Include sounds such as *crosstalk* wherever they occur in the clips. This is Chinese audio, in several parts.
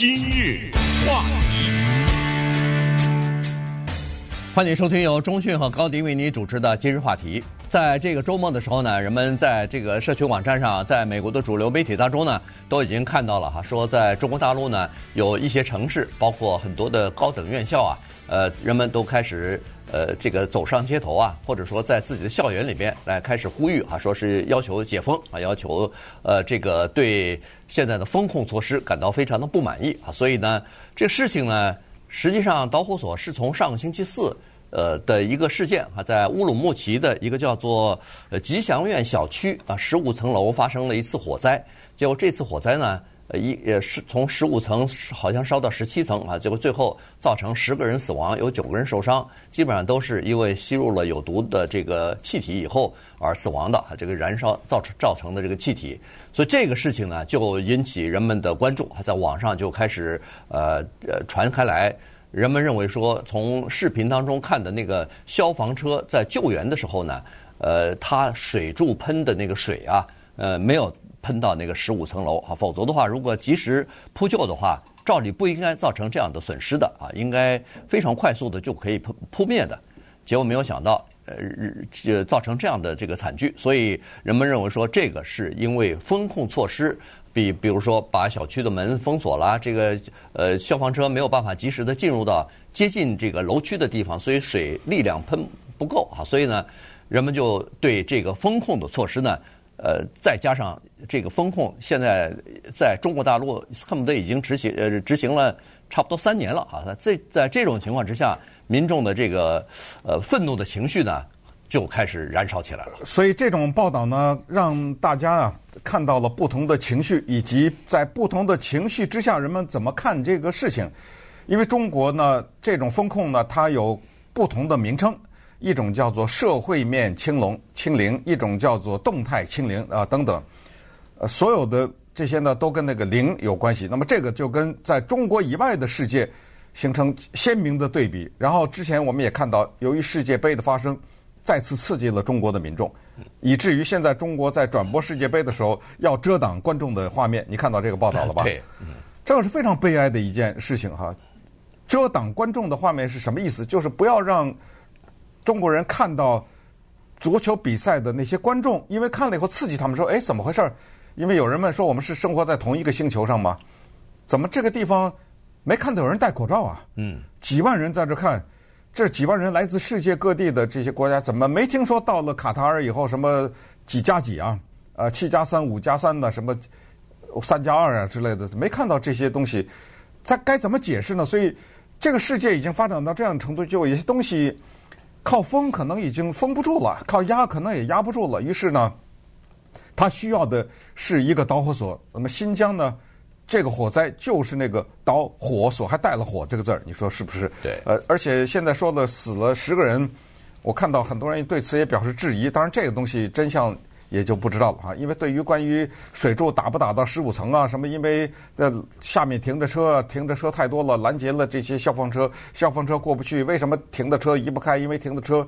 今日话题，欢迎收听由中讯和高迪为你主持的今日话题。在这个周末的时候呢，人们在这个社区网站上，在美国的主流媒体当中呢，都已经看到了哈，说在中国大陆呢，有一些城市，包括很多的高等院校啊，呃，人们都开始。呃，这个走上街头啊，或者说在自己的校园里边来开始呼吁啊，说是要求解封啊，要求呃这个对现在的封控措施感到非常的不满意啊，所以呢，这个事情呢，实际上导火索是从上个星期四呃的一个事件啊，在乌鲁木齐的一个叫做呃吉祥苑小区啊，十五层楼发生了一次火灾，结果这次火灾呢。一也是从十五层好像烧到十七层啊，结果最后造成十个人死亡，有九个人受伤，基本上都是因为吸入了有毒的这个气体以后而死亡的啊，这个燃烧造成造成的这个气体，所以这个事情呢就引起人们的关注，还在网上就开始呃呃传开来，人们认为说从视频当中看的那个消防车在救援的时候呢，呃，它水柱喷的那个水啊，呃，没有。喷到那个十五层楼啊，否则的话，如果及时扑救的话，照理不应该造成这样的损失的啊，应该非常快速的就可以扑扑灭的。结果没有想到，呃，造成这样的这个惨剧。所以人们认为说，这个是因为封控措施，比比如说把小区的门封锁了，这个呃消防车没有办法及时的进入到接近这个楼区的地方，所以水力量喷不够啊。所以呢，人们就对这个封控的措施呢。呃，再加上这个风控，现在在中国大陆恨不得已经执行呃执行了差不多三年了啊！在在这种情况之下，民众的这个呃愤怒的情绪呢，就开始燃烧起来了。所以这种报道呢，让大家啊看到了不同的情绪，以及在不同的情绪之下，人们怎么看这个事情。因为中国呢，这种风控呢，它有不同的名称。一种叫做社会面清零，清零；一种叫做动态清零啊，等等。呃，所有的这些呢，都跟那个零有关系。那么这个就跟在中国以外的世界形成鲜明的对比。然后之前我们也看到，由于世界杯的发生，再次刺激了中国的民众，以至于现在中国在转播世界杯的时候要遮挡观众的画面。你看到这个报道了吧？对，这个是非常悲哀的一件事情哈。遮挡观众的画面是什么意思？就是不要让。中国人看到足球比赛的那些观众，因为看了以后刺激他们说：“哎，怎么回事？”因为有人问说：“我们是生活在同一个星球上吗？怎么这个地方没看到有人戴口罩啊？”嗯，几万人在这看，这几万人来自世界各地的这些国家，怎么没听说到了卡塔尔以后什么几加几啊？呃，七加三、五加三的什么三加二啊之类的，没看到这些东西，在该怎么解释呢？所以这个世界已经发展到这样的程度，就有一些东西。靠封可能已经封不住了，靠压可能也压不住了。于是呢，他需要的是一个导火索。那么新疆呢，这个火灾就是那个导火索，还带了“火”这个字儿，你说是不是？对。呃，而且现在说的死了十个人，我看到很多人对此也表示质疑。当然，这个东西真相。也就不知道了哈，因为对于关于水柱打不打到十五层啊，什么因为呃下面停着车，停着车太多了，拦截了这些消防车，消防车过不去，为什么停的车移不开？因为停的车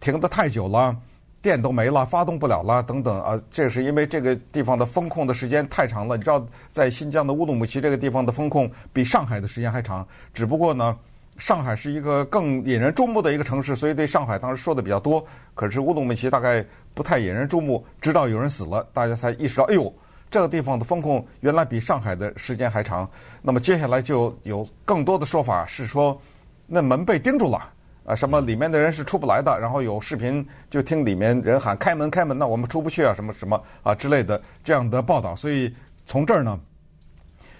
停得太久了，电都没了，发动不了了，等等啊，这是因为这个地方的封控的时间太长了。你知道，在新疆的乌鲁木齐这个地方的封控比上海的时间还长，只不过呢。上海是一个更引人注目的一个城市，所以对上海当时说的比较多。可是乌鲁木齐大概不太引人注目，直到有人死了，大家才意识到，哎呦，这个地方的封控原来比上海的时间还长。那么接下来就有更多的说法是说，那门被钉住了，啊，什么里面的人是出不来的。然后有视频就听里面人喊开门开门，那我们出不去啊，什么什么啊之类的这样的报道。所以从这儿呢，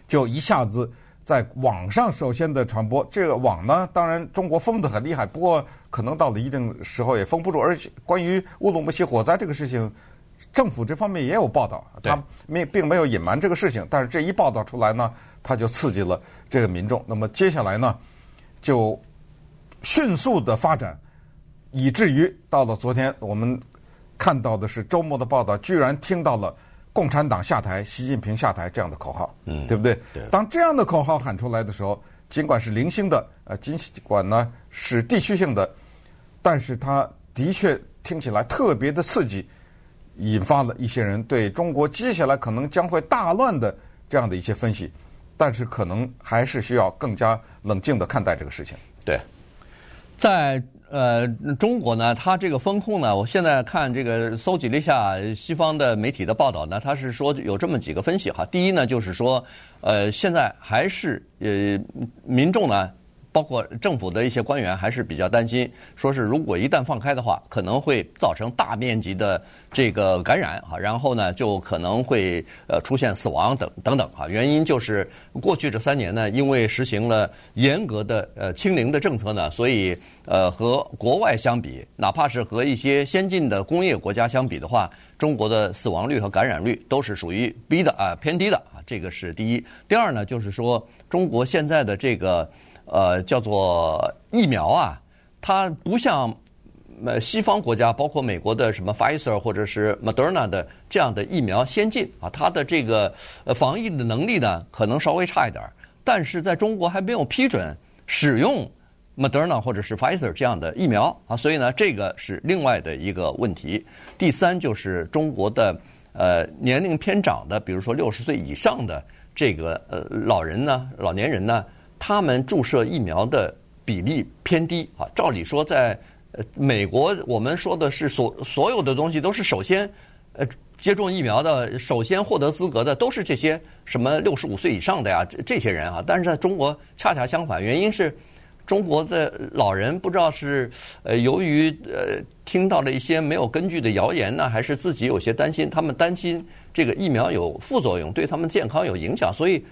就一下子。在网上首先的传播，这个网呢，当然中国封得很厉害，不过可能到了一定时候也封不住。而且关于乌鲁木齐火灾这个事情，政府这方面也有报道，他没并没有隐瞒这个事情。但是这一报道出来呢，他就刺激了这个民众。那么接下来呢，就迅速的发展，以至于到了昨天，我们看到的是周末的报道，居然听到了。共产党下台，习近平下台这样的口号，嗯，对不对？对。当这样的口号喊出来的时候，尽管是零星的，呃，尽管呢是地区性的，但是它的确听起来特别的刺激，引发了一些人对中国接下来可能将会大乱的这样的一些分析。但是可能还是需要更加冷静的看待这个事情。对，在呃中国呢，它这个风控呢，我现在看这个搜集了一下西方的媒体的报道呢，它是说有这么几个分析哈。第一呢，就是说呃现在还是呃民众呢。包括政府的一些官员还是比较担心，说是如果一旦放开的话，可能会造成大面积的这个感染啊，然后呢就可能会呃出现死亡等等等啊。原因就是过去这三年呢，因为实行了严格的呃清零的政策呢，所以呃和国外相比，哪怕是和一些先进的工业国家相比的话，中国的死亡率和感染率都是属于低的啊，偏低的啊，这个是第一。第二呢，就是说中国现在的这个。呃，叫做疫苗啊，它不像呃西方国家，包括美国的什么 Pfizer 或者是 Moderna 的这样的疫苗先进啊，它的这个防疫的能力呢，可能稍微差一点。但是在中国还没有批准使用 Moderna 或者是 Pfizer 这样的疫苗啊，所以呢，这个是另外的一个问题。第三就是中国的呃年龄偏长的，比如说六十岁以上的这个呃老人呢，老年人呢。他们注射疫苗的比例偏低啊，照理说，在呃美国，我们说的是所所有的东西都是首先呃接种疫苗的，首先获得资格的都是这些什么六十五岁以上的呀，这这些人啊。但是在中国恰恰相反，原因是中国的老人不知道是呃由于呃听到了一些没有根据的谣言呢，还是自己有些担心，他们担心这个疫苗有副作用，对他们健康有影响，所以。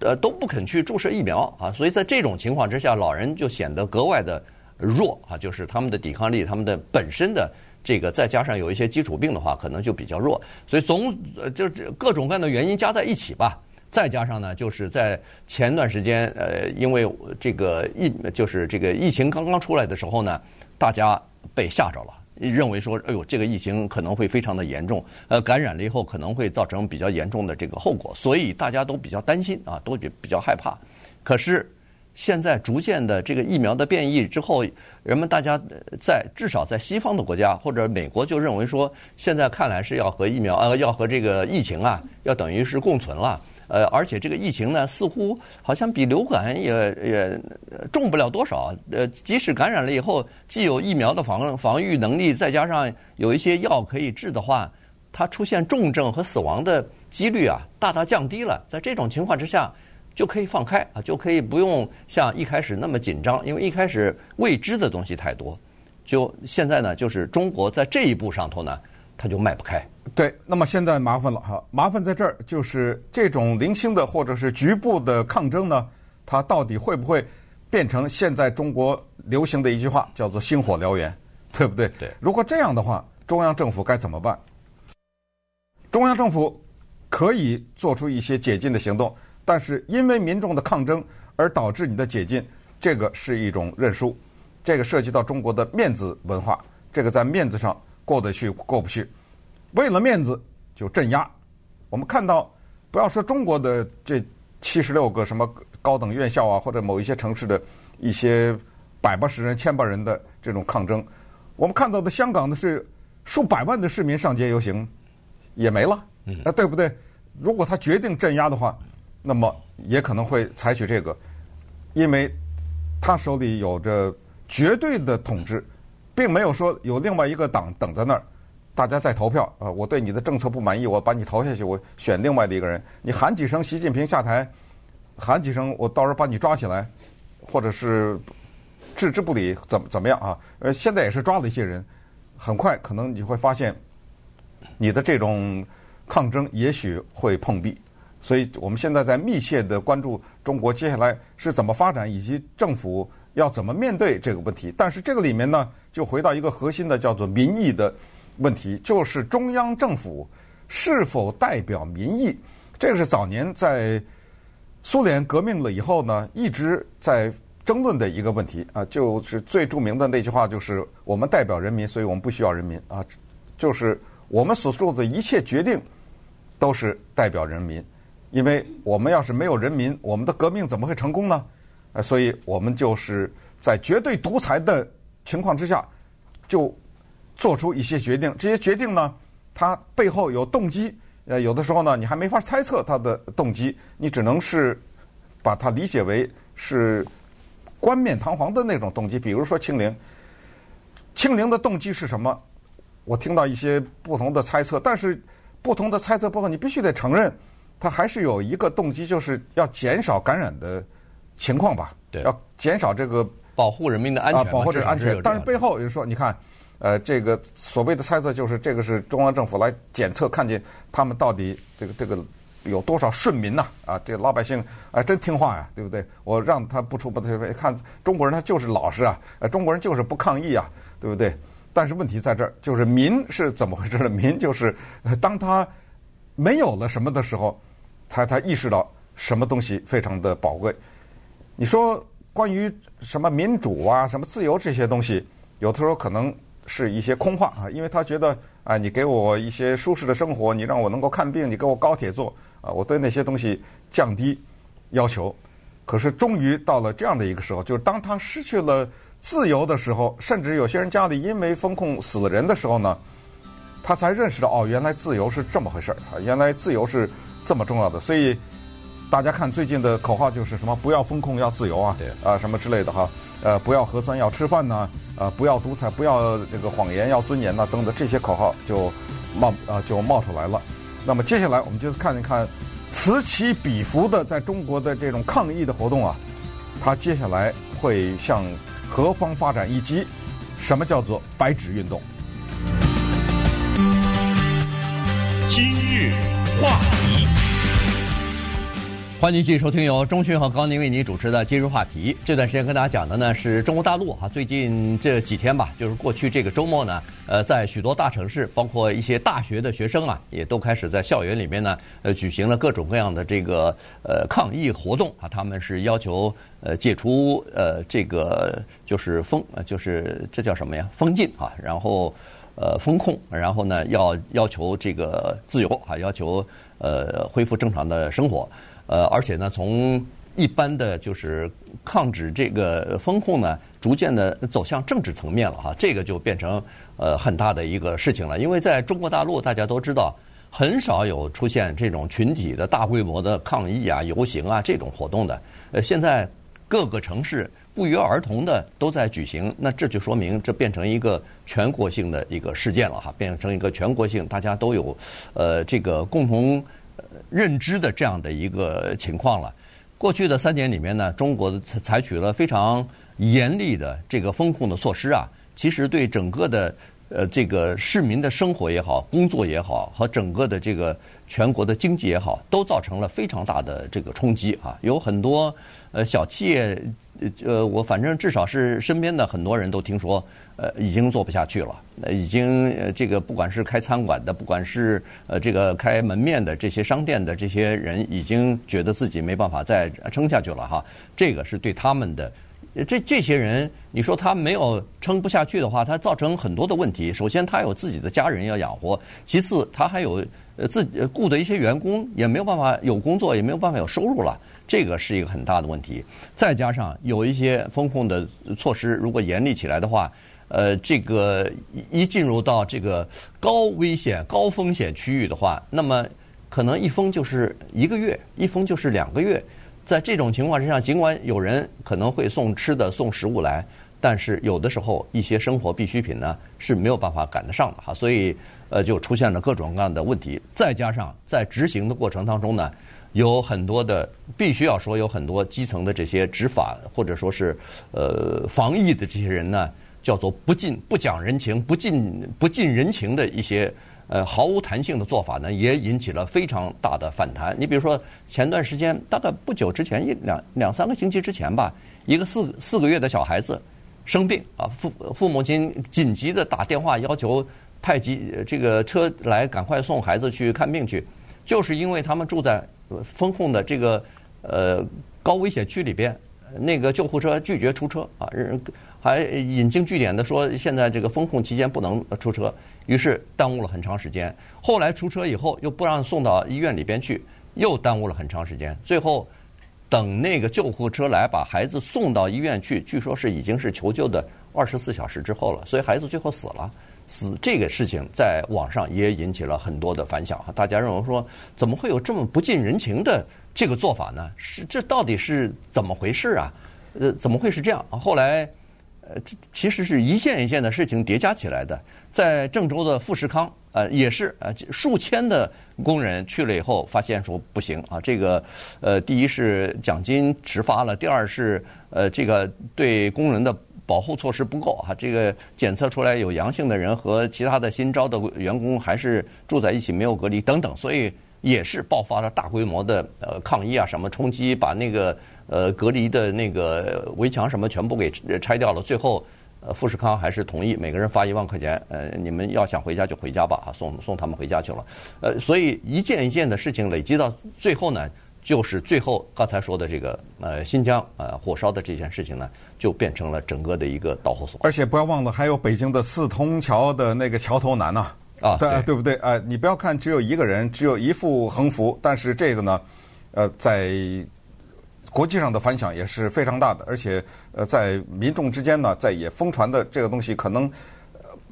呃，都不肯去注射疫苗啊，所以在这种情况之下，老人就显得格外的弱啊，就是他们的抵抗力，他们的本身的这个，再加上有一些基础病的话，可能就比较弱。所以总呃，就是各种各样的原因加在一起吧，再加上呢，就是在前段时间，呃，因为这个疫，就是这个疫情刚刚出来的时候呢，大家被吓着了。认为说，哎呦，这个疫情可能会非常的严重，呃，感染了以后可能会造成比较严重的这个后果，所以大家都比较担心啊，都比比较害怕。可是现在逐渐的这个疫苗的变异之后，人们大家在至少在西方的国家或者美国就认为说，现在看来是要和疫苗呃要和这个疫情啊要等于是共存了。呃，而且这个疫情呢，似乎好像比流感也也重不了多少。呃，即使感染了以后，既有疫苗的防防御能力，再加上有一些药可以治的话，它出现重症和死亡的几率啊，大大降低了。在这种情况之下，就可以放开啊，就可以不用像一开始那么紧张，因为一开始未知的东西太多。就现在呢，就是中国在这一步上头呢，它就迈不开。对，那么现在麻烦了哈，麻烦在这儿就是这种零星的或者是局部的抗争呢，它到底会不会变成现在中国流行的一句话，叫做“星火燎原”，对不对？对。如果这样的话，中央政府该怎么办？中央政府可以做出一些解禁的行动，但是因为民众的抗争而导致你的解禁，这个是一种认输，这个涉及到中国的面子文化，这个在面子上过得去过不去。为了面子就镇压，我们看到，不要说中国的这七十六个什么高等院校啊，或者某一些城市的一些百八十人、千把人的这种抗争，我们看到的香港的是数百万的市民上街游行，也没了，那对不对？如果他决定镇压的话，那么也可能会采取这个，因为他手里有着绝对的统治，并没有说有另外一个党等在那儿。大家在投票啊！我对你的政策不满意，我把你投下去，我选另外的一个人。你喊几声习近平下台，喊几声，我到时候把你抓起来，或者是置之不理，怎么怎么样啊？呃，现在也是抓了一些人，很快可能你会发现，你的这种抗争也许会碰壁。所以我们现在在密切的关注中国接下来是怎么发展，以及政府要怎么面对这个问题。但是这个里面呢，就回到一个核心的，叫做民意的。问题就是中央政府是否代表民意？这个是早年在苏联革命了以后呢，一直在争论的一个问题啊。就是最著名的那句话，就是“我们代表人民，所以我们不需要人民”啊。就是我们所做的一切决定都是代表人民，因为我们要是没有人民，我们的革命怎么会成功呢？所以我们就是在绝对独裁的情况之下就。做出一些决定，这些决定呢，它背后有动机。呃，有的时候呢，你还没法猜测它的动机，你只能是把它理解为是冠冕堂皇的那种动机。比如说清零，清零的动机是什么？我听到一些不同的猜测，但是不同的猜测背后，你必须得承认，它还是有一个动机，就是要减少感染的情况吧？对，要减少这个保护人民的安全，啊，保护这个安全。但是背后就是说，你看。呃，这个所谓的猜测就是，这个是中央政府来检测，看见他们到底这个这个有多少顺民呐？啊，这个老百姓啊，真听话呀，对不对？我让他不出不退，看中国人他就是老实啊，呃，中国人就是不抗议啊，对不对？但是问题在这儿，就是民是怎么回事呢？*laughs* 民就是当他没有了什么的时候，他他意识到什么东西非常的宝贵。你说关于什么民主啊、什么自由这些东西，有的时候可能。是一些空话啊，因为他觉得啊，你给我一些舒适的生活，你让我能够看病，你给我高铁坐啊，我对那些东西降低要求。可是终于到了这样的一个时候，就是当他失去了自由的时候，甚至有些人家里因为风控死了人的时候呢，他才认识到哦，原来自由是这么回事儿啊，原来自由是这么重要的。所以大家看最近的口号就是什么？不要风控，要自由啊，对啊，什么之类的哈。呃，不要核酸，要吃饭呢。呃，不要独裁，不要这个谎言，要尊严呐，等等这些口号就冒啊就冒出来了。那么接下来我们就看一看此起彼伏的在中国的这种抗议的活动啊，它接下来会向何方发展，以及什么叫做白纸运动？今日话题。欢迎继续收听由中讯和高宁为您主持的今日话题。这段时间跟大家讲的呢是中国大陆哈，最近这几天吧，就是过去这个周末呢，呃，在许多大城市，包括一些大学的学生啊，也都开始在校园里面呢，呃，举行了各种各样的这个呃抗议活动啊。他们是要求呃解除呃这个就是封，就是这叫什么呀？封禁啊，然后呃封控，然后呢要要求这个自由啊，要求呃恢复正常的生活。呃，而且呢，从一般的就是抗旨这个封控呢，逐渐的走向政治层面了哈，这个就变成呃很大的一个事情了。因为在中国大陆，大家都知道，很少有出现这种群体的大规模的抗议啊、游行啊这种活动的。呃，现在各个城市不约而同的都在举行，那这就说明这变成一个全国性的一个事件了哈，变成一个全国性，大家都有呃这个共同。认知的这样的一个情况了。过去的三年里面呢，中国采取了非常严厉的这个风控的措施啊，其实对整个的呃这个市民的生活也好、工作也好，和整个的这个全国的经济也好，都造成了非常大的这个冲击啊。有很多呃小企业，呃我反正至少是身边的很多人都听说。呃，已经做不下去了。呃，已经，这个不管是开餐馆的，不管是呃这个开门面的这些商店的这些人，已经觉得自己没办法再撑下去了哈。这个是对他们的，这这些人，你说他没有撑不下去的话，他造成很多的问题。首先，他有自己的家人要养活；其次，他还有呃自己雇的一些员工，也没有办法有工作，也没有办法有收入了。这个是一个很大的问题。再加上有一些风控的措施，如果严厉起来的话。呃，这个一进入到这个高危险、高风险区域的话，那么可能一封就是一个月，一封就是两个月。在这种情况之下，尽管有人可能会送吃的、送食物来，但是有的时候一些生活必需品呢是没有办法赶得上的哈，所以呃就出现了各种各样的问题。再加上在执行的过程当中呢，有很多的必须要说有很多基层的这些执法或者说是呃防疫的这些人呢。叫做不近不讲人情、不近不近人情的一些呃毫无弹性的做法呢，也引起了非常大的反弹。你比如说前段时间，大概不久之前一两两三个星期之前吧，一个四四个月的小孩子生病啊，父父母亲紧急的打电话要求派急这个车来赶快送孩子去看病去，就是因为他们住在封控的这个呃高危险区里边，那个救护车拒绝出车啊，还引经据典的说，现在这个封控期间不能出车，于是耽误了很长时间。后来出车以后，又不让送到医院里边去，又耽误了很长时间。最后，等那个救护车来把孩子送到医院去，据说是已经是求救的二十四小时之后了，所以孩子最后死了。死这个事情在网上也引起了很多的反响哈，大家认为说怎么会有这么不近人情的这个做法呢？是这到底是怎么回事啊？呃，怎么会是这样？后来。呃，这其实是一件一件的事情叠加起来的。在郑州的富士康，呃，也是呃数千的工人去了以后，发现说不行啊，这个呃，第一是奖金迟发了，第二是呃，这个对工人的保护措施不够啊。这个检测出来有阳性的人和其他的新招的员工还是住在一起没有隔离等等，所以也是爆发了大规模的呃抗议啊，什么冲击，把那个。呃，隔离的那个围墙什么全部给拆掉了，最后，呃，富士康还是同意每个人发一万块钱，呃，你们要想回家就回家吧，啊送送他们回家去了。呃，所以一件一件的事情累积到最后呢，就是最后刚才说的这个呃新疆呃火烧的这件事情呢，就变成了整个的一个导火索。而且不要忘了，还有北京的四通桥的那个桥头南呐，啊，对对不对？啊，你不要看只有一个人，只有一副横幅，但是这个呢，呃，在。国际上的反响也是非常大的，而且呃，在民众之间呢，在也疯传的这个东西，可能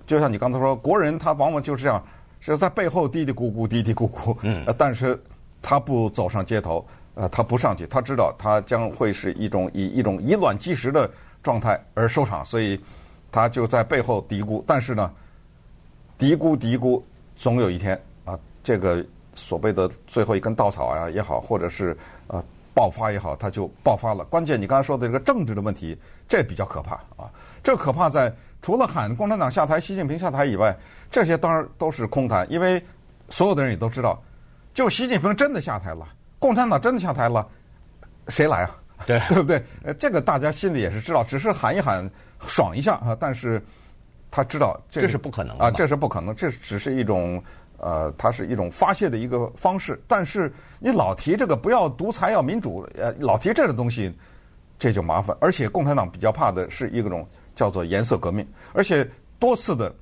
就像你刚才说，国人他往往就是这样，是在背后嘀嘀咕咕、嘀嘀咕咕，嗯，但是他不走上街头，呃，他不上去，他知道他将会是一种以一种以卵击石的状态而收场，所以他就在背后嘀咕。但是呢，嘀咕嘀咕，总有一天啊，这个所谓的最后一根稻草啊也好，或者是呃。爆发也好，它就爆发了。关键你刚才说的这个政治的问题，这比较可怕啊！这可怕在除了喊共产党下台、习近平下台以外，这些当然都是空谈，因为所有的人也都知道，就习近平真的下台了，共产党真的下台了，谁来啊？对 *laughs* 对不对？呃，这个大家心里也是知道，只是喊一喊，爽一下啊。但是他知道这，这是不可能啊，这是不可能，这只是一种。呃，它是一种发泄的一个方式，但是你老提这个不要独裁要民主，呃，老提这个东西，这就麻烦。而且共产党比较怕的是一种叫做颜色革命，而且多次的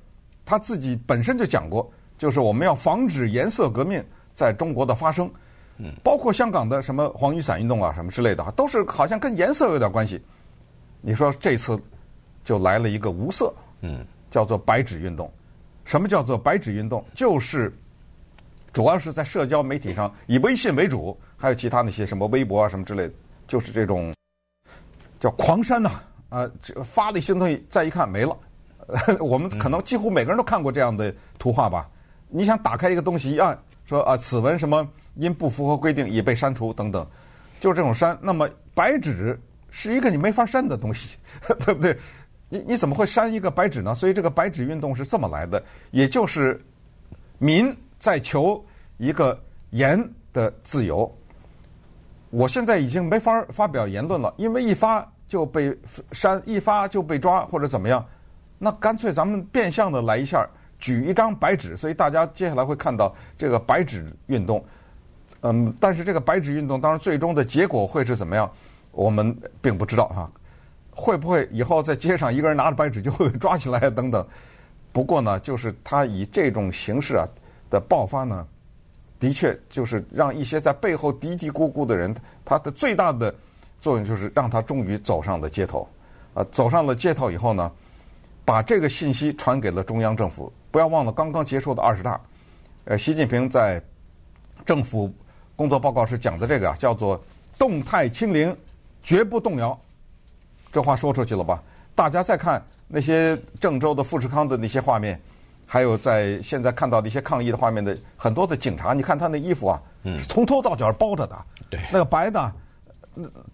他自己本身就讲过，就是我们要防止颜色革命在中国的发生，嗯，包括香港的什么黄雨伞运动啊什么之类的，都是好像跟颜色有点关系。你说这次就来了一个无色，嗯，叫做白纸运动。什么叫做白纸运动？就是主要是在社交媒体上，以微信为主，还有其他那些什么微博啊什么之类的，就是这种叫狂删呐啊！发的一些东西，再一看没了。*laughs* 我们可能几乎每个人都看过这样的图画吧？你想打开一个东西一按，说啊，此文什么因不符合规定已被删除等等，就是这种删。那么白纸是一个你没法删的东西，*laughs* 对不对？你你怎么会删一个白纸呢？所以这个白纸运动是这么来的，也就是民在求一个言的自由。我现在已经没法发表言论了，因为一发就被删，一发就被抓或者怎么样。那干脆咱们变相的来一下，举一张白纸。所以大家接下来会看到这个白纸运动。嗯，但是这个白纸运动当然最终的结果会是怎么样，我们并不知道哈。会不会以后在街上一个人拿着白纸就会被抓起来等等？不过呢，就是他以这种形式啊的爆发呢，的确就是让一些在背后嘀嘀咕咕的人，他的最大的作用就是让他终于走上了街头。啊，走上了街头以后呢，把这个信息传给了中央政府。不要忘了刚刚结束的二十大，呃，习近平在政府工作报告是讲的这个啊，叫做动态清零，绝不动摇。这话说出去了吧？大家再看那些郑州的富士康的那些画面，还有在现在看到的一些抗议的画面的很多的警察，你看他那衣服啊，是从头到脚包着的，对，那个白的，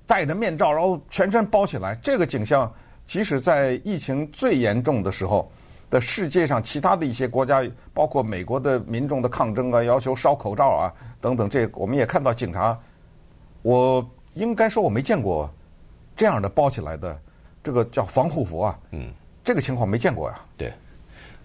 戴着面罩，然后全身包起来，这个景象，即使在疫情最严重的时候的世界上，其他的一些国家，包括美国的民众的抗争啊，要求烧口罩啊等等，这我们也看到警察，我应该说我没见过。这样的包起来的，这个叫防护服啊，嗯，这个情况没见过呀。对，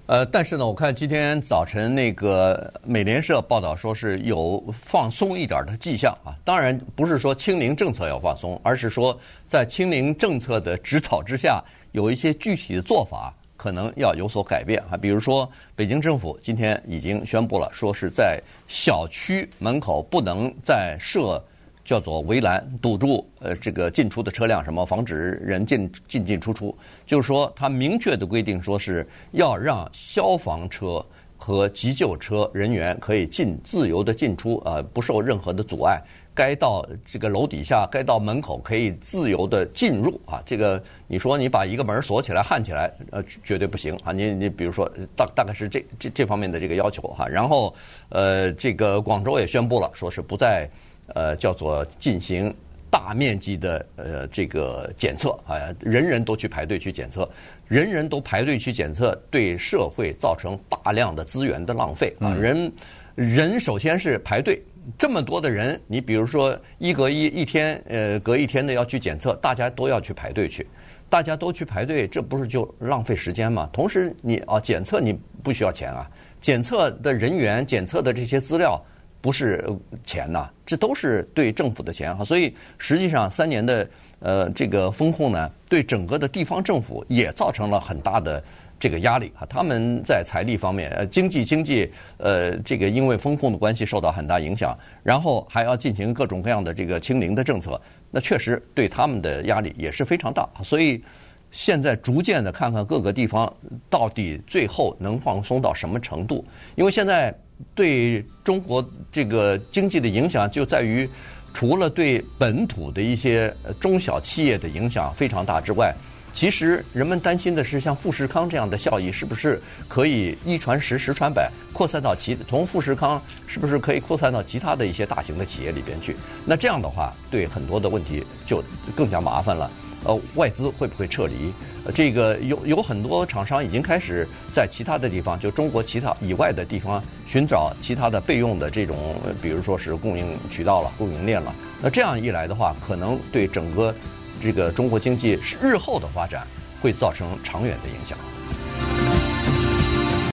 呃，但是呢，我看今天早晨那个美联社报道说是有放松一点的迹象啊。当然不是说清零政策要放松，而是说在清零政策的指导之下，有一些具体的做法可能要有所改变啊。比如说，北京政府今天已经宣布了，说是在小区门口不能再设。叫做围栏，堵住呃这个进出的车辆，什么防止人进进进出出。就是说，他明确的规定说是要让消防车和急救车人员可以进自由的进出啊，不受任何的阻碍。该到这个楼底下，该到门口可以自由的进入啊。这个你说你把一个门锁起来、焊起来，呃，绝对不行啊。你你比如说大大概是这这这方面的这个要求哈。然后呃，这个广州也宣布了，说是不再呃叫做进行大面积的呃这个检测啊，人人都去排队去检测，人人都排队去检测，对社会造成大量的资源的浪费啊。人人首先是排队。这么多的人，你比如说一隔一一天，呃，隔一天的要去检测，大家都要去排队去，大家都去排队，这不是就浪费时间吗？同时你，你啊，检测你不需要钱啊，检测的人员、检测的这些资料不是钱呐，这都是对政府的钱哈。所以实际上三年的呃这个风控呢，对整个的地方政府也造成了很大的。这个压力啊，他们在财力方面，呃，经济经济，呃，这个因为风控的关系受到很大影响，然后还要进行各种各样的这个清零的政策，那确实对他们的压力也是非常大。所以现在逐渐的看看各个地方到底最后能放松到什么程度，因为现在对中国这个经济的影响就在于，除了对本土的一些中小企业的影响非常大之外。其实人们担心的是，像富士康这样的效益是不是可以一传十，十传百，扩散到其从富士康是不是可以扩散到其他的一些大型的企业里边去？那这样的话，对很多的问题就更加麻烦了。呃，外资会不会撤离？呃，这个有有很多厂商已经开始在其他的地方，就中国其他以外的地方寻找其他的备用的这种，比如说是供应渠道了、供应链了。那这样一来的话，可能对整个。这个中国经济日后的发展会造成长远的影响。